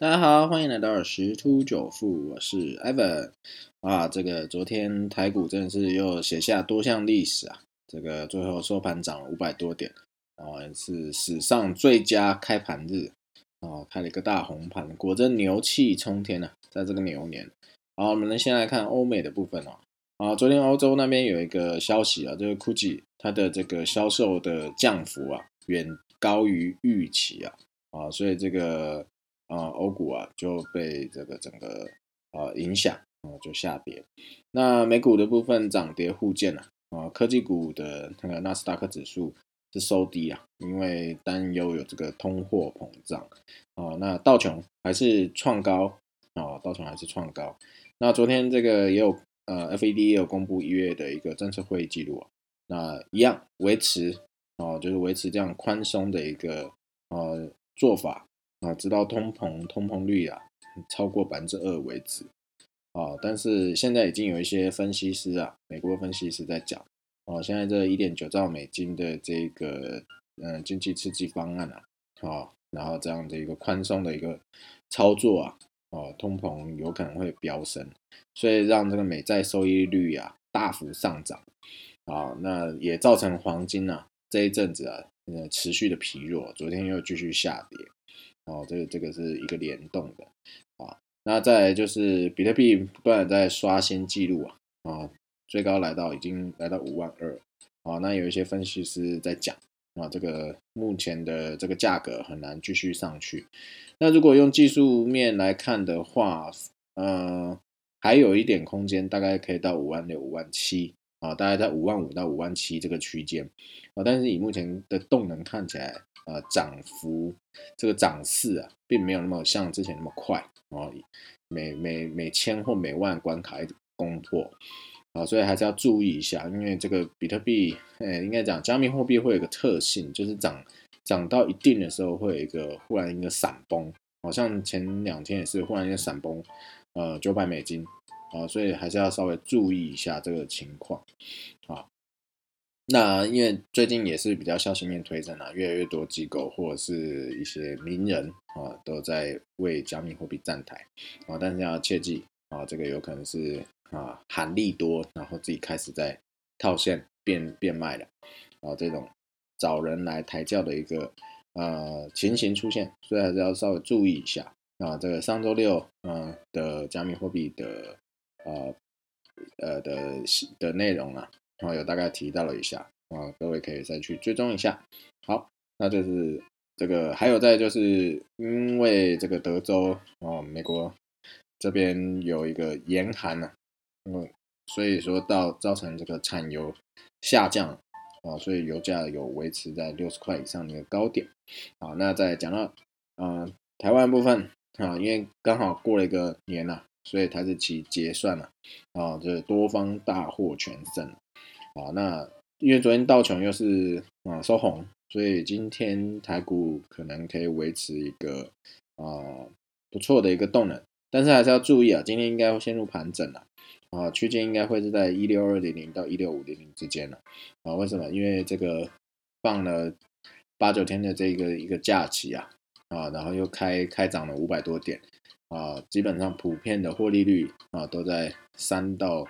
大家好，欢迎来到十突九富，我是 Evan 啊。这个昨天台股真的是又写下多项历史啊，这个最后收盘涨了五百多点，啊，是史上最佳开盘日啊，开了一个大红盘，果真牛气冲天啊，在这个牛年。好，我们先来看欧美的部分哦。啊，昨天欧洲那边有一个消息啊，这个 GUCCI 它的这个销售的降幅啊，远高于预期啊，啊，所以这个。啊，欧股啊就被这个整个啊影响啊就下跌。那美股的部分涨跌互见啊，啊，科技股的那个纳斯达克指数是收低啊，因为担忧有这个通货膨胀啊。那道琼还是创高啊，道琼还是创高。那昨天这个也有呃，FED 也有公布一月的一个政策会议记录啊，那一样维持啊，就是维持这样宽松的一个呃做法。啊，直到通膨通膨率啊超过百分之二为止。啊，但是现在已经有一些分析师啊，美国分析师在讲啊，现在这一点九兆美金的这个嗯经济刺激方案啊，啊，然后这样的一个宽松的一个操作啊，哦，通膨有可能会飙升，所以让这个美债收益率啊大幅上涨。啊，那也造成黄金啊这一阵子啊呃持续的疲弱，昨天又继续下跌。哦，这个这个是一个联动的啊，那再来就是比特币不断在刷新记录啊，啊，最高来到已经来到五万二啊，那有一些分析师在讲啊，这个目前的这个价格很难继续上去。那如果用技术面来看的话，呃，还有一点空间，大概可以到五万六、五万七啊，大概在五万五到五万七这个区间啊，但是以目前的动能看起来。呃，涨幅这个涨势啊，并没有那么像之前那么快啊，每每每千或每万关卡一攻破啊，所以还是要注意一下，因为这个比特币，哎，应该讲加密货币会有个特性，就是涨涨到一定的时候会有一个忽然一个闪崩，好像前两天也是忽然一个闪崩，呃，九百美金啊，所以还是要稍微注意一下这个情况啊。那因为最近也是比较消息面推升啊，越来越多机构或者是一些名人啊，都在为加密货币站台啊，但是要切记啊，这个有可能是啊喊利多，然后自己开始在套现变变卖了啊，这种找人来抬轿的一个呃情形出现，所以还是要稍微注意一下啊。这个上周六嗯的加密货币的呃呃的的内容啊。然后有大概提到了一下啊，各位可以再去追踪一下。好，那就是这个，还有在就是因为这个德州啊，美国这边有一个严寒呢，嗯，所以说到造成这个产油下降啊，所以油价有维持在六十块以上的一个高点。好，那再讲到嗯台湾部分啊，因为刚好过了一个年了，所以台资期结算了啊，这多方大获全胜。啊，那因为昨天道琼又是啊收红，所以今天台股可能可以维持一个啊不错的一个动能，但是还是要注意啊，今天应该会陷入盘整了啊，区间应该会是在一六二零零到一六五零零之间了啊，为什么？因为这个放了八九天的这个一个假期啊啊，然后又开开涨了五百多点啊，基本上普遍的获利率啊都在三到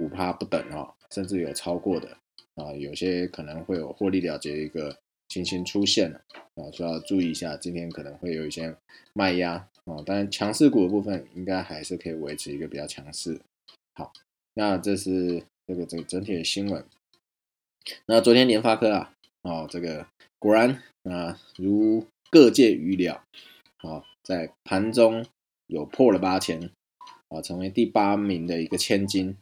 五趴不等啊。甚至有超过的啊，有些可能会有获利了结一个情形出现了啊，需要注意一下。今天可能会有一些卖压啊，当然强势股的部分应该还是可以维持一个比较强势。好，那这是这个这个整体的新闻。那昨天联发科啊，哦，这个果然啊，如各界预料，好，在盘中有破了八千啊，成为第八名的一个千金。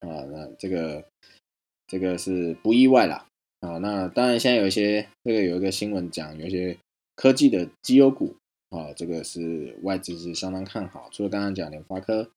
啊，那这个这个是不意外啦。啊。那当然，现在有一些这个有一个新闻讲，有一些科技的绩优股啊，这个是外资是相当看好。除了刚刚讲联发科，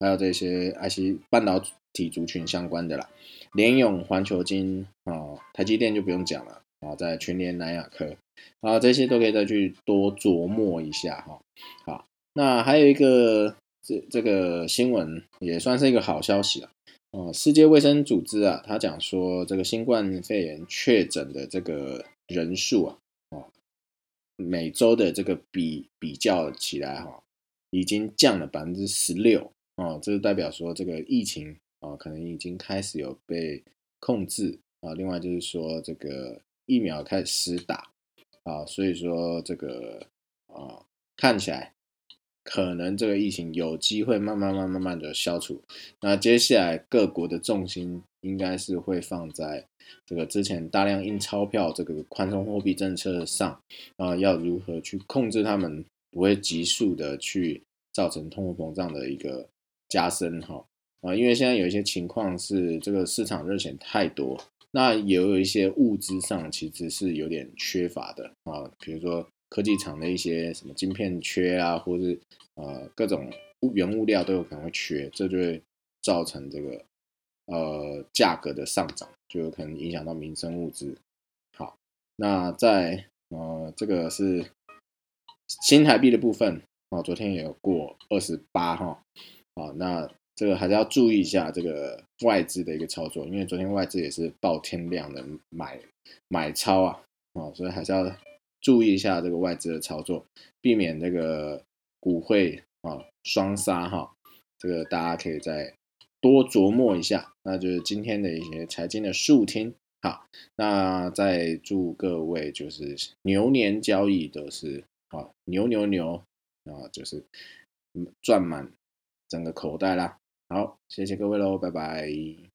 还有这些 IC 半导体族群相关的啦，联永、环球金啊，台积电就不用讲了啊，在全联、南亚科啊，这些都可以再去多琢磨一下哈。好，那还有一个这这个新闻也算是一个好消息了。哦，世界卫生组织啊，他讲说这个新冠肺炎确诊的这个人数啊，哦，每周的这个比比较起来哈，已经降了百分之十六哦，这就代表说这个疫情啊，可能已经开始有被控制啊。另外就是说这个疫苗开始施打啊，所以说这个啊看起来。可能这个疫情有机会慢慢、慢、慢慢的消除。那接下来各国的重心应该是会放在这个之前大量印钞票、这个宽松货币政策上啊，要如何去控制他们不会急速的去造成通货膨胀的一个加深哈啊，因为现在有一些情况是这个市场热钱太多，那也有一些物资上其实是有点缺乏的啊，比如说。科技厂的一些什么晶片缺啊，或是呃各种原物料都有可能会缺，这就会造成这个呃价格的上涨，就有可能影响到民生物资。好，那在呃这个是新台币的部分啊，昨天也有过二十八哈，啊，那这个还是要注意一下这个外资的一个操作，因为昨天外资也是爆天量的买买超啊，啊，所以还是要。注意一下这个外资的操作，避免这个股汇啊双杀哈。这个大家可以再多琢磨一下。那就是今天的一些财经的速听。好，那再祝各位就是牛年交易都是啊牛牛牛啊，就是赚满整个口袋啦。好，谢谢各位喽，拜拜。